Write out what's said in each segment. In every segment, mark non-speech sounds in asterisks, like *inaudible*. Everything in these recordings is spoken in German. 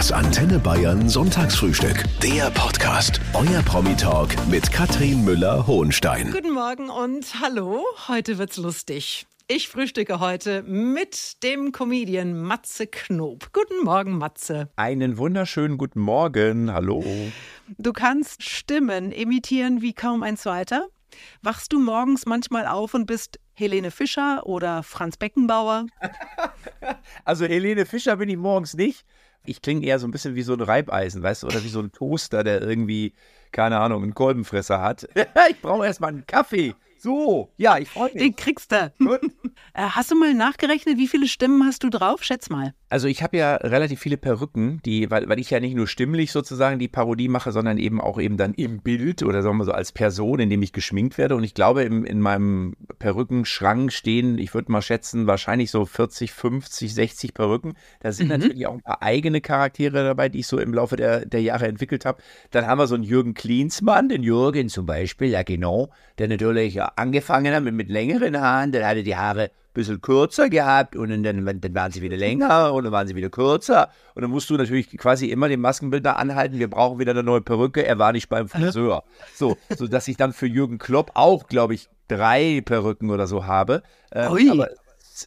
Das Antenne Bayern Sonntagsfrühstück. Der Podcast. Euer Promi-Talk mit Katrin Müller-Hohenstein. Guten Morgen und hallo. Heute wird's lustig. Ich frühstücke heute mit dem Comedian Matze Knob. Guten Morgen, Matze. Einen wunderschönen guten Morgen. Hallo. Du kannst Stimmen imitieren wie kaum ein zweiter. Wachst du morgens manchmal auf und bist Helene Fischer oder Franz Beckenbauer? *laughs* Also Helene Fischer bin ich morgens nicht. Ich klinge eher so ein bisschen wie so ein Reibeisen, weißt du, oder wie so ein Toaster, der irgendwie, keine Ahnung, einen Kolbenfresser hat. *laughs* ich brauche erstmal einen Kaffee. So, ja, ich freue mich. Den kriegst du. Gut. Äh, Hast du mal nachgerechnet, wie viele Stimmen hast du drauf? Schätz mal. Also ich habe ja relativ viele Perücken, die, weil, weil ich ja nicht nur stimmlich sozusagen die Parodie mache, sondern eben auch eben dann im Bild oder sagen wir so als Person, in dem ich geschminkt werde. Und ich glaube, im, in meinem Perückenschrank stehen, ich würde mal schätzen, wahrscheinlich so 40, 50, 60 Perücken. Da sind natürlich auch ein paar eigene Charaktere dabei, die ich so im Laufe der, der Jahre entwickelt habe. Dann haben wir so einen Jürgen Klinsmann, den Jürgen zum Beispiel, ja genau, der natürlich angefangen hat mit, mit längeren Haaren, dann hatte die Haare bisschen kürzer gehabt und dann, dann, waren sie wieder länger und dann waren sie wieder kürzer. Und dann musst du natürlich quasi immer den Maskenbildner anhalten, wir brauchen wieder eine neue Perücke, er war nicht beim Friseur. So, so dass ich dann für Jürgen Klopp auch, glaube ich, drei Perücken oder so habe. Ähm, Ui.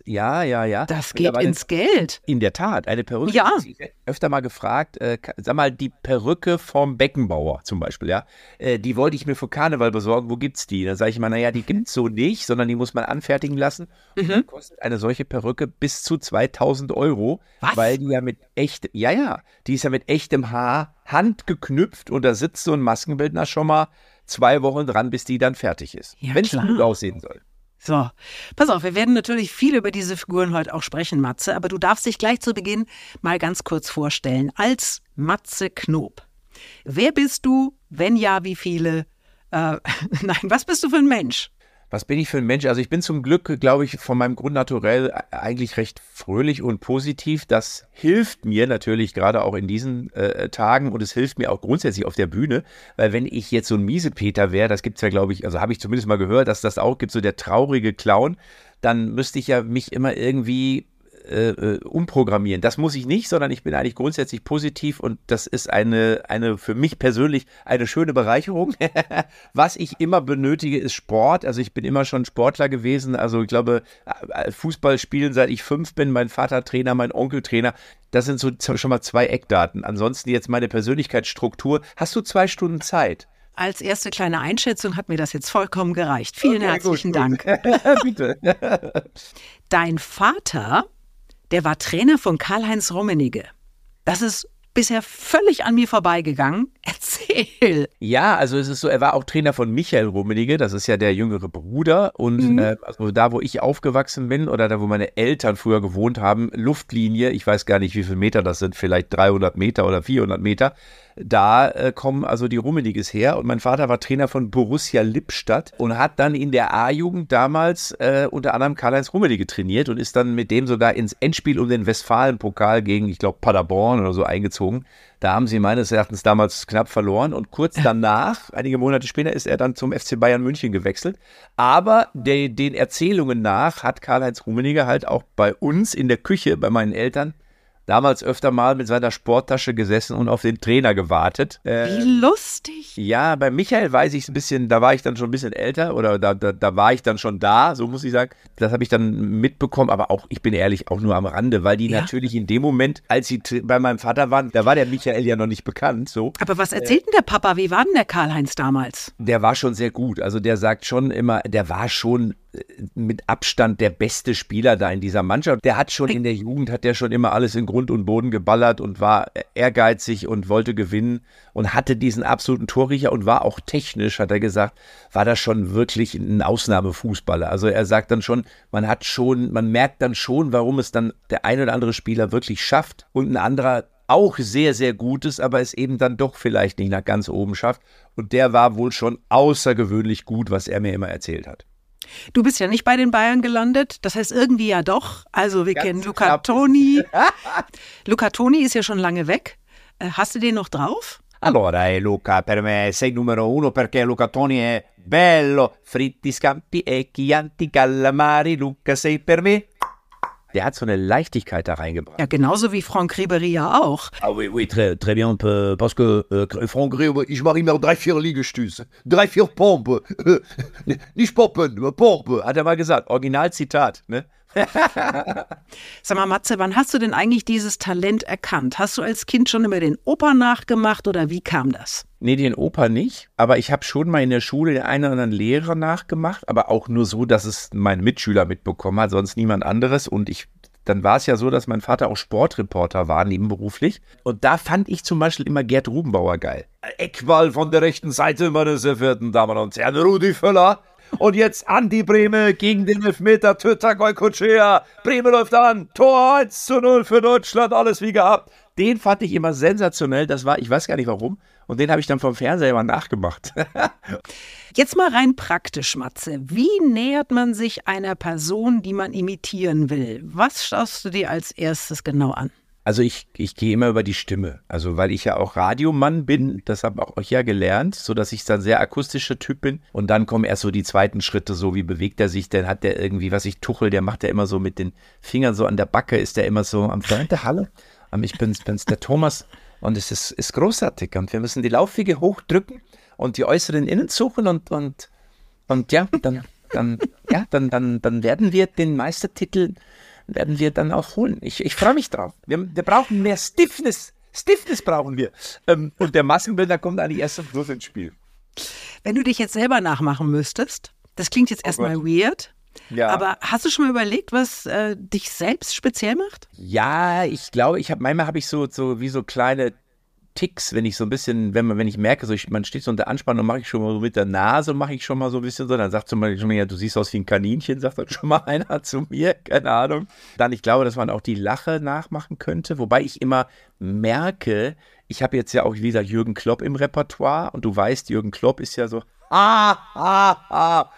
Aber ja, ja, ja. Das geht ins Geld. in der Tat, eine Perücke. Ja. Öfter mal gefragt, äh, sag mal, die Perücke vom Beckenbauer zum Beispiel, ja, äh, die wollte ich mir für Karneval besorgen, wo gibt's die? Dann sage ich mal, naja, die gibt's so nicht, sondern die muss man anfertigen lassen. Und dann kostet eine solche Perücke bis zu 2000 Euro, Was? weil die ja mit echt, ja, ja, die ist ja mit echtem Haar handgeknüpft und da sitzt so ein Maskenbildner schon mal zwei Wochen dran, bis die dann fertig ist. Ja, Wenn es gut aussehen soll. So, pass auf, wir werden natürlich viel über diese Figuren heute auch sprechen, Matze, aber du darfst dich gleich zu Beginn mal ganz kurz vorstellen. Als Matze Knob. Wer bist du? Wenn ja, wie viele? Äh, *laughs* nein, was bist du für ein Mensch? Was bin ich für ein Mensch? Also ich bin zum Glück, glaube ich, von meinem Grundnaturell eigentlich recht fröhlich und positiv. Das hilft mir natürlich gerade auch in diesen äh, Tagen und es hilft mir auch grundsätzlich auf der Bühne, weil wenn ich jetzt so ein Miesepeter wäre, das gibt's ja, glaube ich, also habe ich zumindest mal gehört, dass das auch gibt, so der traurige Clown, dann müsste ich ja mich immer irgendwie äh, äh, umprogrammieren. Das muss ich nicht, sondern ich bin eigentlich grundsätzlich positiv und das ist eine, eine für mich persönlich eine schöne Bereicherung. *laughs* Was ich immer benötige, ist Sport. Also ich bin immer schon Sportler gewesen. Also ich glaube, äh, Fußball spielen seit ich fünf bin, mein Vater Trainer, mein Onkel Trainer. Das sind so schon mal zwei Eckdaten. Ansonsten jetzt meine Persönlichkeitsstruktur. Hast du zwei Stunden Zeit? Als erste kleine Einschätzung hat mir das jetzt vollkommen gereicht. Vielen Okay, herzlichen gut, gut. Dank. *laughs* Bitte. Dein Vater, der war Trainer von Karl-Heinz Rummenigge. Das ist bisher völlig an mir vorbeigegangen. *laughs* Erzähl. Ja, also es ist so, er war auch Trainer von Michael Rummenigge, das ist ja der jüngere Bruder. Und äh, also da, wo ich aufgewachsen bin oder da, wo meine Eltern früher gewohnt haben, Luftlinie, ich weiß gar nicht, wie viele Meter das sind, vielleicht 300 Meter oder 400 Meter, da äh, kommen also die Rummenigges her. Und mein Vater war Trainer von Borussia Lippstadt und hat dann in der A-Jugend damals äh, unter anderem Karl-Heinz Rummenigge trainiert und ist dann mit dem sogar ins Endspiel um den Westfalen-Pokal gegen, ich glaube, Paderborn oder so eingezogen. Da haben sie meines Erachtens damals knapp verloren und kurz *laughs* danach, einige Monate später, ist er dann zum FC Bayern München gewechselt. Aber de, den Erzählungen nach hat Karl-Heinz Rummenigge halt auch bei uns in der Küche, bei meinen Eltern, damals öfter mal mit seiner Sporttasche gesessen und auf den Trainer gewartet. Äh, Wie lustig. ja, bei Michael weiß ich es ein bisschen, da war ich dann schon ein bisschen älter oder da, da, da war ich dann schon da, so muss ich sagen. Das habe ich dann mitbekommen, aber auch, ich bin ehrlich, auch nur am Rande, weil die Ja. natürlich in dem Moment, als sie bei meinem Vater waren, da war der Michael ja noch nicht bekannt, so. Aber was erzählt denn der Papa? Wie war denn der Karl-Heinz damals? Der war schon sehr gut. Also der sagt schon immer, der war schon äh, mit Abstand der beste Spieler da in dieser Mannschaft. Der hat schon in der Jugend, hat der schon immer alles in Grund und Boden geballert und war ehrgeizig und wollte gewinnen und hatte diesen absoluten Torriecher und war auch technisch, hat er gesagt, war das schon wirklich ein Ausnahmefußballer. Also er sagt dann schon, man hat schon, man merkt dann schon, warum es dann der ein oder andere Spieler wirklich schafft und ein anderer auch sehr, sehr gut ist, aber es eben dann doch vielleicht nicht nach ganz oben schafft. Und der war wohl schon außergewöhnlich gut, was er mir immer erzählt hat. Du bist ja nicht bei den Bayern gelandet, das heißt irgendwie ja doch. Also wir Ganz kennen Luca knapp. Toni. *laughs* Luca Toni ist ja schon lange weg. Äh, Hast du den noch drauf? Allora, eh, Luca, per me sei numero uno perché Luca Toni è bello. Fritti, scampi e chianti, calamari. Luca, sei per me der hat so eine Leichtigkeit da reingebracht. Ja, genauso wie Franck Ribéry ja auch. Ah oui, oui, très, très bien, parce que äh, Franck Ribéry, ich mache immer drei, vier Liegestütze, drei, vier Pompe, *laughs* nicht Poppen, Pompe, hat er mal gesagt, Originalzitat, ne? *laughs* Sag mal, Matze, wann hast du denn eigentlich dieses Talent erkannt? Hast du als Kind schon immer den Opa nachgemacht oder wie kam das? Nee, den Opa nicht, aber ich habe schon mal in der Schule den einen oder anderen Lehrer nachgemacht, aber auch nur so, dass es mein Mitschüler mitbekommen hat, sonst niemand anderes. Und ich dann war es ja so, dass mein Vater auch Sportreporter war, nebenberuflich. Und da fand ich zum Beispiel immer Gerd Rubenbauer geil. Eckball von der rechten Seite, meine sehr verehrten Damen und Herren. Rudi Völler und jetzt Andi Breme gegen den Elfmeter Töter Goikutschea. Breme läuft an. Tor 1 zu 0 für Deutschland. Alles wie gehabt. Den fand ich immer sensationell. Das war, ich weiß gar nicht warum. Und den habe ich dann vom Fernseher immer nachgemacht. *laughs* Jetzt mal rein praktisch, Matze. Wie nähert man sich einer Person, die man imitieren will? Was schaust du dir als erstes genau an? Also ich, ich gehe immer über die Stimme. Also weil ich ja auch Radiomann bin, das habe auch euch ja gelernt, so dass ich dann sehr akustischer Typ bin. Und dann kommen erst so die zweiten Schritte, so wie bewegt er sich, dann hat der irgendwie, was ich tuchel, der macht ja immer so mit den Fingern so an der Backe, ist der immer so am Freund der Halle. Ich bin's, bin's der Thomas und es ist, ist großartig. Und wir müssen die Laufwege hochdrücken und die äußeren innen suchen und, und, und ja, dann, dann, ja, dann, dann, dann werden wir den Meistertitel werden wir dann auch holen. Ich, ich freue mich drauf. Wir, wir brauchen mehr Stiffness. Stiffness brauchen wir. Ähm, und der Maskenbildner kommt eigentlich erst am Schluss ins Spiel. Wenn du dich jetzt selber nachmachen müsstest, das klingt jetzt oh erstmal oh weird. Ja. Aber hast du schon mal überlegt, was äh, dich selbst speziell macht? Ja, ich glaube, ich habe manchmal habe ich so, so wie so kleine Ticks, wenn ich so ein bisschen, wenn man, wenn ich merke, so ich, man steht so unter Anspannung, mache ich schon mal so mit der Nase, mache ich schon mal so ein bisschen so, dann sagt zum Beispiel schon mal, ja, du siehst aus wie ein Kaninchen, sagt dann schon mal *laughs* einer zu mir, keine Ahnung. Dann, ich glaube, dass man auch die Lache nachmachen könnte, wobei ich immer merke, ich habe jetzt ja auch wieder Jürgen Klopp im Repertoire und du weißt, Jürgen Klopp ist ja so, ah, ah, ah,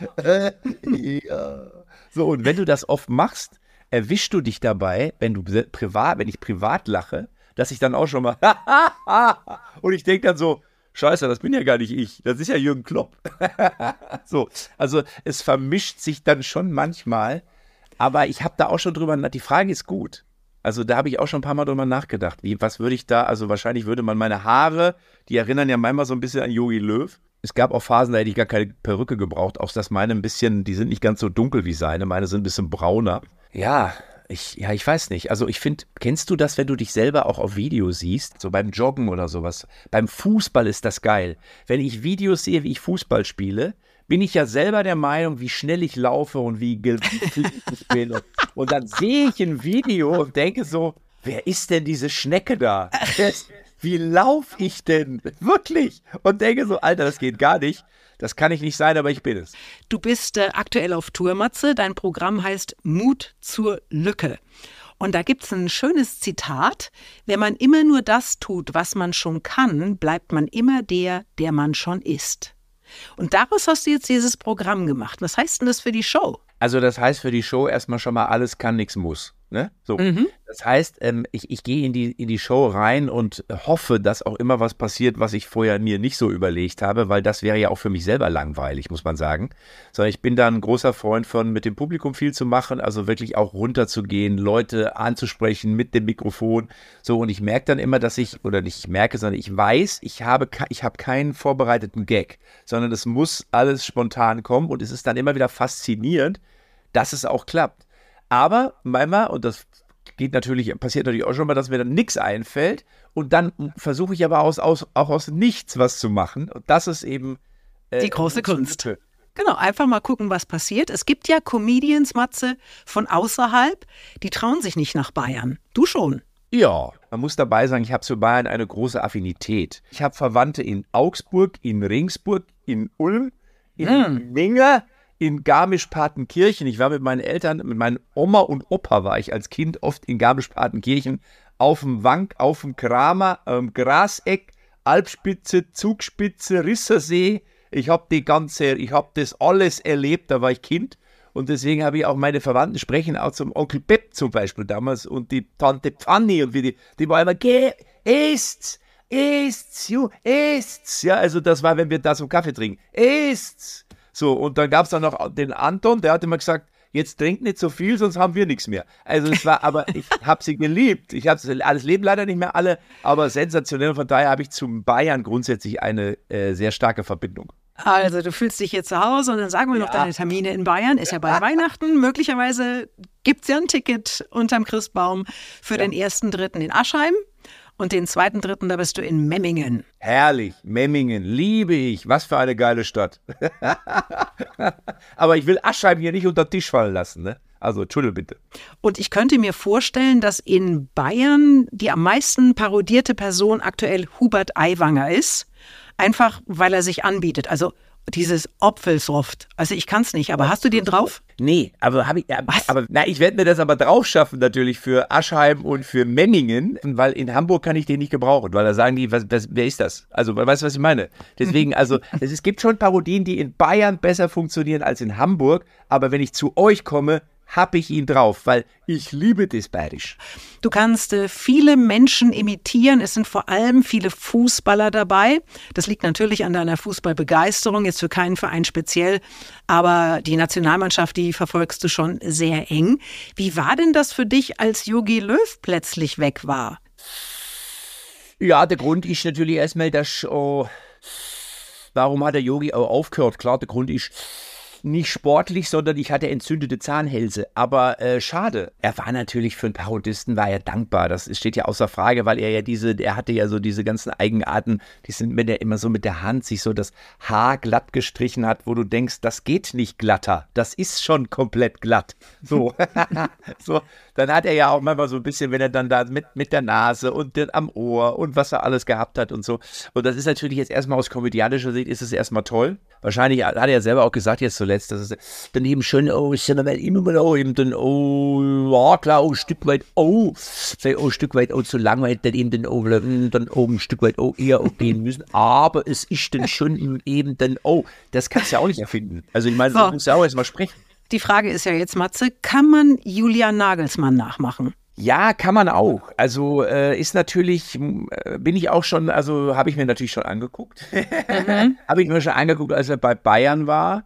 ja. So, und wenn du das oft machst, erwischst du dich dabei, wenn du privat, wenn ich privat lache, dass ich dann auch schon mal *laughs* und ich denke dann so, Scheiße, das bin ja gar nicht ich. Das ist ja Jürgen Klopp. *laughs* so, also es vermischt sich dann schon manchmal, aber ich habe da auch schon drüber, die Frage ist gut. Also da habe ich auch schon ein paar Mal drüber nachgedacht. Wie, was würde ich da, also wahrscheinlich würde man meine Haare, die erinnern ja manchmal so ein bisschen an Yogi Löw. Es gab auch Phasen, da hätte ich gar keine Perücke gebraucht, auch dass meine ein bisschen, die sind nicht ganz so dunkel wie seine, meine sind ein bisschen brauner. Ja, ich, ja, ich weiß nicht. Also ich finde, kennst du das, wenn du dich selber auch auf Video siehst? So beim Joggen oder sowas. Beim Fußball ist das geil. Wenn ich Videos sehe, wie ich Fußball spiele, bin ich ja selber der Meinung, wie schnell ich laufe und wie ich bin. Und, und dann sehe ich ein Video und denke so, wer ist denn diese Schnecke da? Wie laufe ich denn? Wirklich? Und denke so, Alter, das geht gar nicht. Das kann ich nicht sein, aber ich bin es. Du bist äh, aktuell auf Tour, Matze. Dein Programm heißt Mut zur Lücke. Und da gibt es ein schönes Zitat. Wenn man immer nur das tut, was man schon kann, bleibt man immer der, der man schon ist. Und daraus hast du jetzt dieses Programm gemacht. Was heißt denn das für die Show? Also das heißt für die Show erstmal schon mal alles kann, nichts muss. Ne? So. Mhm. Das heißt, ähm, ich, ich gehe in die, in die Show rein und hoffe, dass auch immer was passiert, was ich vorher mir nicht so überlegt habe, weil das wäre ja auch für mich selber langweilig, muss man sagen. Sondern ich bin da ein großer Freund von, mit dem Publikum viel zu machen, also wirklich auch runterzugehen, Leute anzusprechen mit dem Mikrofon. So, und ich merke dann immer, dass ich, oder nicht merke, sondern ich weiß, ich habe, ich habe keinen vorbereiteten Gag, sondern es muss alles spontan kommen und es ist dann immer wieder faszinierend, dass es auch klappt. Aber manchmal, und das geht natürlich, passiert natürlich auch schon mal, dass mir dann nichts einfällt. Und dann versuche ich aber aus, aus, auch aus nichts was zu machen. Und das ist eben äh, die große Kunst. Genau, einfach mal gucken, was passiert. Es gibt ja Comedians, Matze, von außerhalb, die trauen sich nicht nach Bayern. Du schon. Ja, man muss dabei sagen, ich habe zu Bayern eine große Affinität. Ich habe Verwandte in Augsburg, in Ringsburg, in Ulm, in mm. Minge, in Garmisch-Partenkirchen. Ich war mit meinen Eltern, mit meinen Oma und Opa war ich als Kind oft in Garmisch-Partenkirchen auf dem Wank, auf dem Kramer, ähm, Graseck, Alpspitze, Zugspitze, Rissersee. Ich habe die ganze, ich habe das alles erlebt, da war ich Kind. Und deswegen habe ich auch meine Verwandten sprechen, auch zum Onkel Pep zum Beispiel damals und die Tante Pfanni und wie die, die war immer, geh, isst's, isst's, ju, isst's. Ja, also das war, wenn wir da so Kaffee trinken. Isst's. So, und dann gab es dann noch den Anton, der hat immer gesagt, jetzt trinkt nicht so viel, sonst haben wir nichts mehr. Also es war, aber ich *laughs* habe sie geliebt. Ich habe alles Leben leider nicht mehr alle, aber sensationell. Von daher habe ich zum Bayern grundsätzlich eine äh, sehr starke Verbindung. Also, du fühlst dich hier zu Hause und dann sagen wir ja. noch deine Termine in Bayern. Ist ja bei Weihnachten. Möglicherweise gibt es ja ein Ticket unterm Christbaum für ja. den ersten Dritten in Aschheim. Und den zweiten, dritten, da bist du in Memmingen. Herrlich, Memmingen, liebe ich. Was für eine geile Stadt. *laughs* Aber ich will Aschheim hier nicht unter den Tisch fallen lassen, ne? Also, Entschuldigung bitte. Und ich könnte mir vorstellen, dass in Bayern die am meisten parodierte Person aktuell Hubert Aiwanger ist. Einfach, weil er sich anbietet. Also dieses Opfelsoft. Also ich kann es nicht, aber hast du den drauf? Nee, aber habe ich. Ja, aber na, ich werde mir das aber drauf schaffen natürlich für Aschheim und für Memmingen, weil in Hamburg kann ich den nicht gebrauchen, weil da sagen die, was, was, wer ist das? Also weißt du, was ich meine? Deswegen, *laughs* also es, es gibt schon Parodien, die in Bayern besser funktionieren als in Hamburg, aber wenn ich zu euch komme, habe ich ihn drauf, weil ich liebe das Bayerisch. Du kannst äh, viele Menschen imitieren. Es sind vor allem viele Fußballer dabei. Das liegt natürlich an deiner Fußballbegeisterung, jetzt für keinen Verein speziell. Aber die Nationalmannschaft, die verfolgst du schon sehr eng. Wie war denn das für dich, als Jogi Löw plötzlich weg war? Ja, der Grund ist natürlich erstmal, dass. Oh, warum hat der Yogi auch aufgehört? Klar, der Grund ist nicht sportlich, sondern ich hatte entzündete Zahnhälse. Aber äh, schade. Er war natürlich für einen Parodisten, war er dankbar. Das steht ja außer Frage, weil er ja diese, er hatte ja so diese ganzen Eigenarten, die sind, wenn er immer so mit der Hand sich so das Haar glatt gestrichen hat, wo du denkst, das geht nicht glatter. Das ist schon komplett glatt. So. *laughs* so. Dann hat er ja auch manchmal so ein bisschen, wenn er dann da mit, mit der Nase und den, am Ohr und was er alles gehabt hat und so. Und das ist natürlich jetzt erstmal aus komödianischer Sicht ist es erstmal toll. Wahrscheinlich hat er ja selber auch gesagt jetzt zuletzt, dass es dann eben schon, oh, ist ja immer mal, oh, eben dann, oh, ja, klar, oh, ein Stück weit, oh, oh, ein Stück weit, oh, zu langweilig, dann eben dann, oh, dann oben ein Stück weit, oh, eher oh, gehen müssen. *laughs* Aber es ist dann schon eben dann, oh, das kannst du ja auch nicht erfinden. Also ich meine, so. du musst ja auch erstmal sprechen. Die Frage ist ja jetzt, Matze, kann man Julian Nagelsmann nachmachen? Ja, kann man auch. Also äh, ist natürlich, äh, bin ich auch schon, also habe ich mir natürlich schon angeguckt. Mhm. *laughs* habe ich mir schon angeguckt, als er bei Bayern war.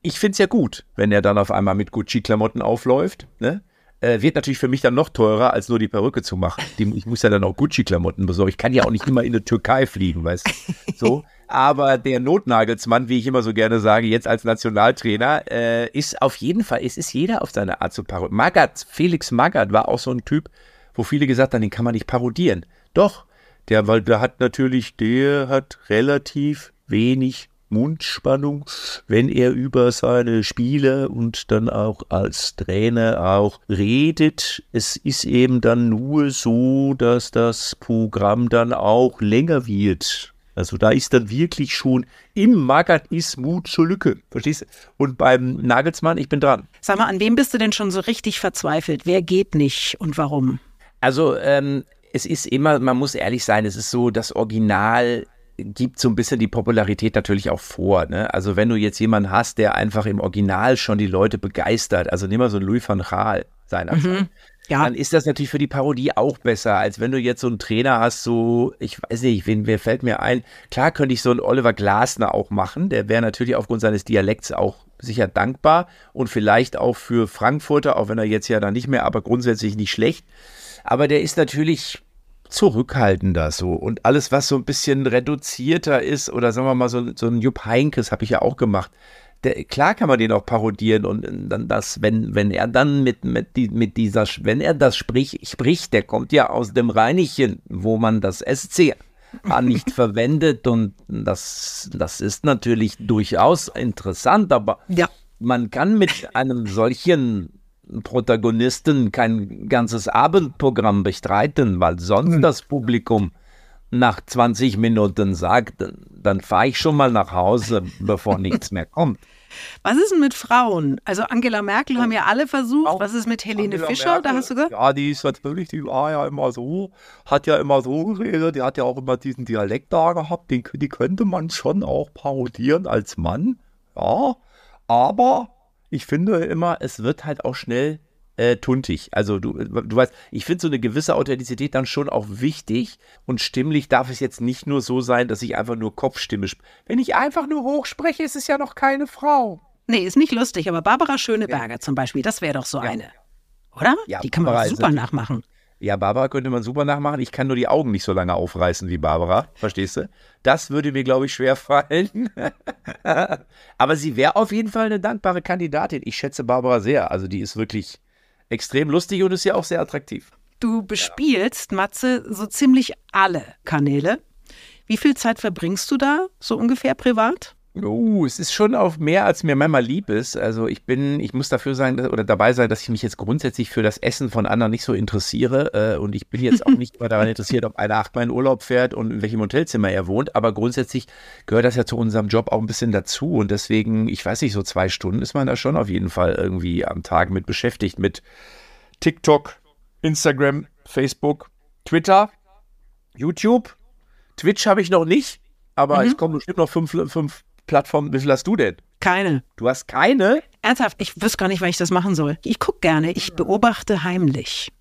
Ich finde es ja gut, wenn er dann auf einmal mit Gucci-Klamotten aufläuft. Ne? Äh, wird natürlich für mich dann noch teurer, als nur die Perücke zu machen. Die, ich muss ja dann auch Gucci-Klamotten besorgen. Ich kann ja auch nicht immer in die Türkei fliegen, weißt du? So. Aber der Notnagelsmann, wie ich immer so gerne sage, jetzt als Nationaltrainer, äh, ist auf jeden Fall, es ist jeder auf seine Art zu parodieren. Magath, Felix Magath war auch so ein Typ, wo viele gesagt haben, den kann man nicht parodieren. Doch, der, weil der hat natürlich, der hat relativ wenig Mundspannung, wenn er über seine Spiele und dann auch als Trainer auch redet. Es ist eben dann nur so, dass das Programm dann auch länger wird. Also da ist dann wirklich schon im Magatismus zur Lücke. Verstehst du? Und beim Nagelsmann, ich bin dran. Sag mal, an wem bist du denn schon so richtig verzweifelt? Wer geht nicht und warum? Also, ähm, es ist immer, man muss ehrlich sein, es ist so, das Original gibt so ein bisschen die Popularität natürlich auch vor. Ne? Also wenn du jetzt jemanden hast, der einfach im Original schon die Leute begeistert, also nimm mal so einen Louis van Gaal seinerzeit. Mhm ja. dann ist das natürlich für die Parodie auch besser, als wenn du jetzt so einen Trainer hast, so, ich weiß nicht, wen, wer fällt mir ein? Klar könnte ich so einen Oliver Glasner auch machen, der wäre natürlich aufgrund seines Dialekts auch sicher dankbar und vielleicht auch für Frankfurter, auch wenn er jetzt ja dann nicht mehr, aber grundsätzlich nicht schlecht. Aber der ist natürlich zurückhaltender so und alles, was so ein bisschen reduzierter ist oder sagen wir mal so, so ein Jupp Heinkes habe ich ja auch gemacht der, klar kann man den auch parodieren und dann das, wenn, wenn er dann mit, mit, die, mit dieser, wenn er das sprich, spricht, der kommt ja aus dem Rheinischen, wo man das SC nicht *laughs* verwendet und das, das ist natürlich durchaus interessant, aber ja. man kann mit einem solchen Protagonisten kein ganzes Abendprogramm bestreiten, weil sonst mhm. das Publikum nach 20 Minuten sagt, dann fahre ich schon mal nach Hause, bevor *laughs* nichts mehr kommt. Was ist denn mit Frauen? Also Angela Merkel haben ja alle versucht. Was ist mit Helene Angela Fischer? Merkel, da hast du gehört? Ja, die ist natürlich, die war ja immer so, hat ja immer so geredet, die hat ja auch immer diesen Dialekt da gehabt, den, die könnte man schon auch parodieren als Mann. Ja, aber ich finde immer, es wird halt auch schnell äh, tuntig. Also du, du weißt, ich finde so eine gewisse Authentizität dann schon auch wichtig und stimmlich darf es jetzt nicht nur so sein, dass ich einfach nur Kopfstimme spreche. Wenn ich einfach nur hoch spreche, ist es ja noch keine Frau. Nee, ist nicht lustig, aber Barbara Schöneberger zum Beispiel, das wäre doch so eine. Oder? Ja, die kann man Barbara ist super nachmachen. Ja, Barbara könnte man super nachmachen. Ich kann nur die Augen nicht so lange aufreißen wie Barbara. Verstehst du? Das würde mir, glaube ich, schwer fallen. *laughs* Aber sie wäre auf jeden Fall eine dankbare Kandidatin. Ich schätze Barbara sehr. Also die ist wirklich extrem lustig und ist ja auch sehr attraktiv. Du bespielst, Matze, so ziemlich alle Kanäle. Wie viel Zeit verbringst du da so ungefähr privat? Uh, es ist schon auf mehr, als mir manchmal lieb ist. Also ich bin, ich muss dafür sein oder dabei sein, dass ich mich jetzt grundsätzlich für das Essen von anderen nicht so interessiere. Äh, und ich bin jetzt auch nicht *laughs* mal daran interessiert, ob einer achtmal in Urlaub fährt und in welchem Hotelzimmer er wohnt. Aber grundsätzlich gehört das ja zu unserem Job auch ein bisschen dazu. Und deswegen, ich weiß nicht, so zwei Stunden ist man da schon auf jeden Fall irgendwie am Tag mit beschäftigt. Mit TikTok, Instagram, Facebook, Twitter, YouTube. Twitch habe ich noch nicht, aber es kommen bestimmt noch fünf, fünf Plattformen. Wie viel hast du denn? Keine. Du hast keine? Ernsthaft, ich wüsste gar nicht, wann ich das machen soll. Ich gucke gerne, ich beobachte heimlich.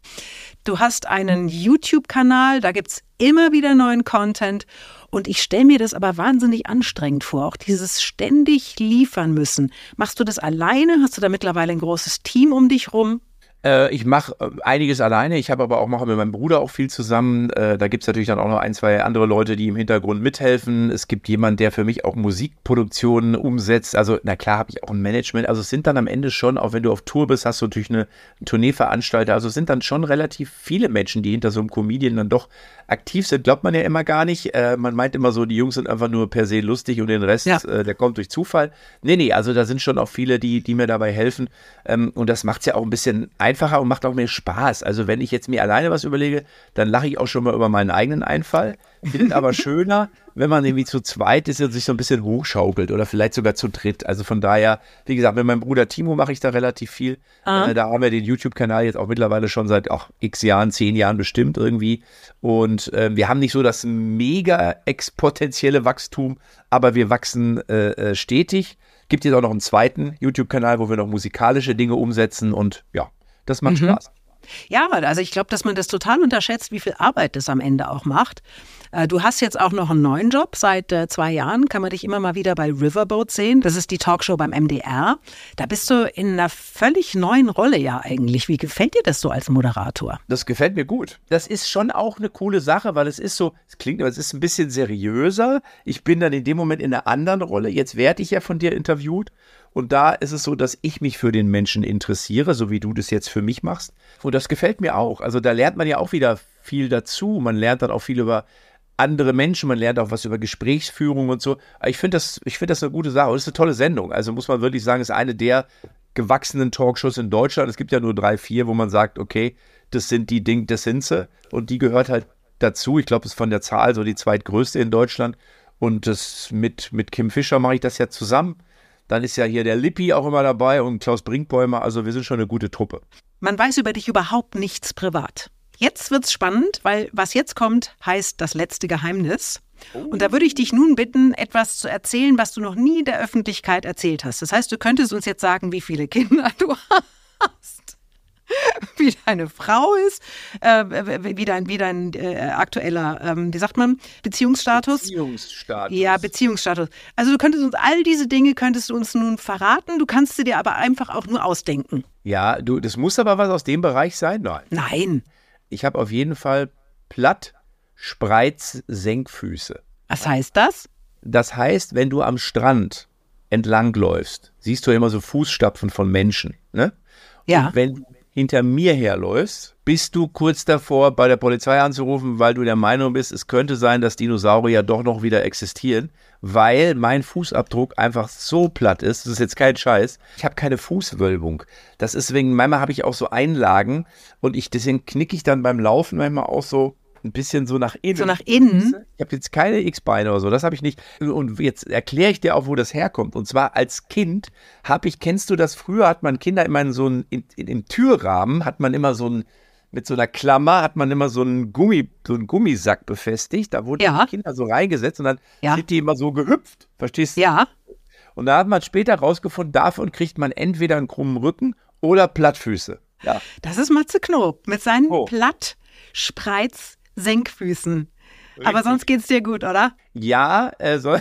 Du hast einen YouTube-Kanal, da gibt es immer wieder neuen Content. Und ich stelle mir das aber wahnsinnig anstrengend vor, auch dieses ständig liefern müssen. Machst du das alleine? Hast du da mittlerweile ein großes Team um dich rum? Äh, ich mache äh, einiges alleine. Ich habe aber auch mache mit meinem Bruder auch viel zusammen. Äh, da gibt es natürlich dann auch noch ein, zwei andere Leute, die im Hintergrund mithelfen. Es gibt jemanden, der für mich auch Musikproduktionen umsetzt. Also, na klar, habe ich auch ein Management. Also es sind dann am Ende schon, auch wenn du auf Tour bist, hast du natürlich eine, einen Tourneeveranstalter. Also es sind dann schon relativ viele Menschen, die hinter so einem Comedian dann doch aktiv sind. Glaubt man ja immer gar nicht. Äh, man meint immer so, die Jungs sind einfach nur per se lustig und den Rest, Ja. äh, der kommt durch Zufall. Nee, nee, also da sind schon auch viele, die, die mir dabei helfen. Ähm, und das macht es ja auch ein bisschen einfacher und macht auch mehr Spaß. Also wenn ich jetzt mir alleine was überlege, dann lache ich auch schon mal über meinen eigenen Einfall. Finde aber *laughs* schöner, wenn man irgendwie zu zweit ist und sich so ein bisschen hochschaukelt oder vielleicht sogar zu dritt. Also von daher, wie gesagt, mit meinem Bruder Timo mache ich da relativ viel. Äh, da haben wir den YouTube-Kanal jetzt auch mittlerweile schon seit auch x Jahren, zehn Jahren bestimmt irgendwie. Und äh, wir haben nicht so das mega exponentielle Wachstum, aber wir wachsen äh, äh, stetig. Gibt jetzt auch noch einen zweiten YouTube-Kanal, wo wir noch musikalische Dinge umsetzen und ja, das macht Spaß. Ja, also ich glaube, dass man das total unterschätzt, wie viel Arbeit das am Ende auch macht. Äh, Du hast jetzt auch noch einen neuen Job. Seit äh, zwei Jahren kann man dich immer mal wieder bei Riverboat sehen. Das ist die Talkshow beim MDR. Da bist du in einer völlig neuen Rolle ja eigentlich. Wie gefällt dir das so als Moderator? Das gefällt mir gut. Das ist schon auch eine coole Sache, weil es ist so, es klingt, aber es ist ein bisschen seriöser. Ich bin dann in dem Moment in einer anderen Rolle. Jetzt werde ich ja von dir interviewt. Und da ist es so, dass ich mich für den Menschen interessiere, so wie du das jetzt für mich machst. Und das gefällt mir auch. Also da lernt man ja auch wieder viel dazu. Man lernt dann auch viel über andere Menschen, man lernt auch was über Gesprächsführung und so. Ich finde das, ich das eine gute Sache. Und es ist eine tolle Sendung. Also muss man wirklich sagen, es ist eine der gewachsenen Talkshows in Deutschland. Es gibt ja nur drei, vier, wo man sagt, okay, das sind die Ding, das sind sie. Und die gehört halt dazu. Ich glaube, es ist von der Zahl so die zweitgrößte in Deutschland. Und das mit, mit Kim Fischer mache ich das ja zusammen. Dann ist ja hier der Lippi auch immer dabei und Klaus Brinkbäumer. Also wir sind schon eine gute Truppe. Man weiß über dich überhaupt nichts privat. Jetzt wird's spannend, weil was jetzt kommt, heißt das letzte Geheimnis. Und da würde ich dich nun bitten, etwas zu erzählen, was du noch nie der Öffentlichkeit erzählt hast. Das heißt, du könntest uns jetzt sagen, wie viele Kinder du *laughs* hast, wie deine Frau ist, äh, wie dein, wie dein äh, aktueller, ähm, wie sagt man, Beziehungsstatus. Beziehungsstatus. Ja, Beziehungsstatus. Also du könntest uns all diese Dinge könntest du uns nun verraten. Du kannst sie dir aber einfach auch nur ausdenken. Ja, du, das muss aber was aus dem Bereich sein. Nein. Nein. Ich habe auf jeden Fall platt Spreiz Senkfüße. Was heißt das? Das heißt, wenn du am Strand entlangläufst, siehst du immer so Fußstapfen von Menschen. Ne? Ja. Wenn du hinter mir herläufst, bist du kurz davor, bei der Polizei anzurufen, weil du der Meinung bist, es könnte sein, dass Dinosaurier doch noch wieder existieren, weil mein Fußabdruck einfach so platt ist. Das ist jetzt kein Scheiß. Ich habe keine Fußwölbung. Das ist wegen, manchmal habe ich auch so Einlagen und ich, deswegen knicke ich dann beim Laufen manchmal auch so ein bisschen so nach innen. So nach innen. Ich habe jetzt keine X-Beine oder so, das habe ich nicht. Und jetzt erkläre ich dir auch, wo das herkommt. Und zwar als Kind habe ich, kennst du das, früher hat man Kinder immer in so ein, in, in, im Türrahmen hat man immer so ein, mit so einer Klammer hat man immer so einen Gummi, so einen Gummisack befestigt. Da wurden Ja. die Kinder so reingesetzt und dann Ja. sind die immer so gehüpft. Verstehst du? Ja. Und da hat man später rausgefunden, davon kriegt man entweder einen krummen Rücken oder Plattfüße. Ja. Das ist Matze Knob mit seinen Oh. Platt-Spreiz-Senkfüßen. Aber sonst geht's dir gut, oder? Ja, äh, so,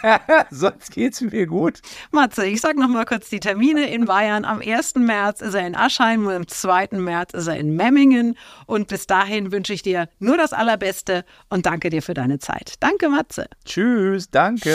*laughs* sonst geht's mir gut. Matze, ich sag noch mal kurz die Termine in Bayern. Am 1. März ist er in Aschheim und am 2. März ist er in Memmingen. Und bis dahin wünsche ich dir nur das Allerbeste und danke dir für deine Zeit. Danke, Matze. Tschüss, danke.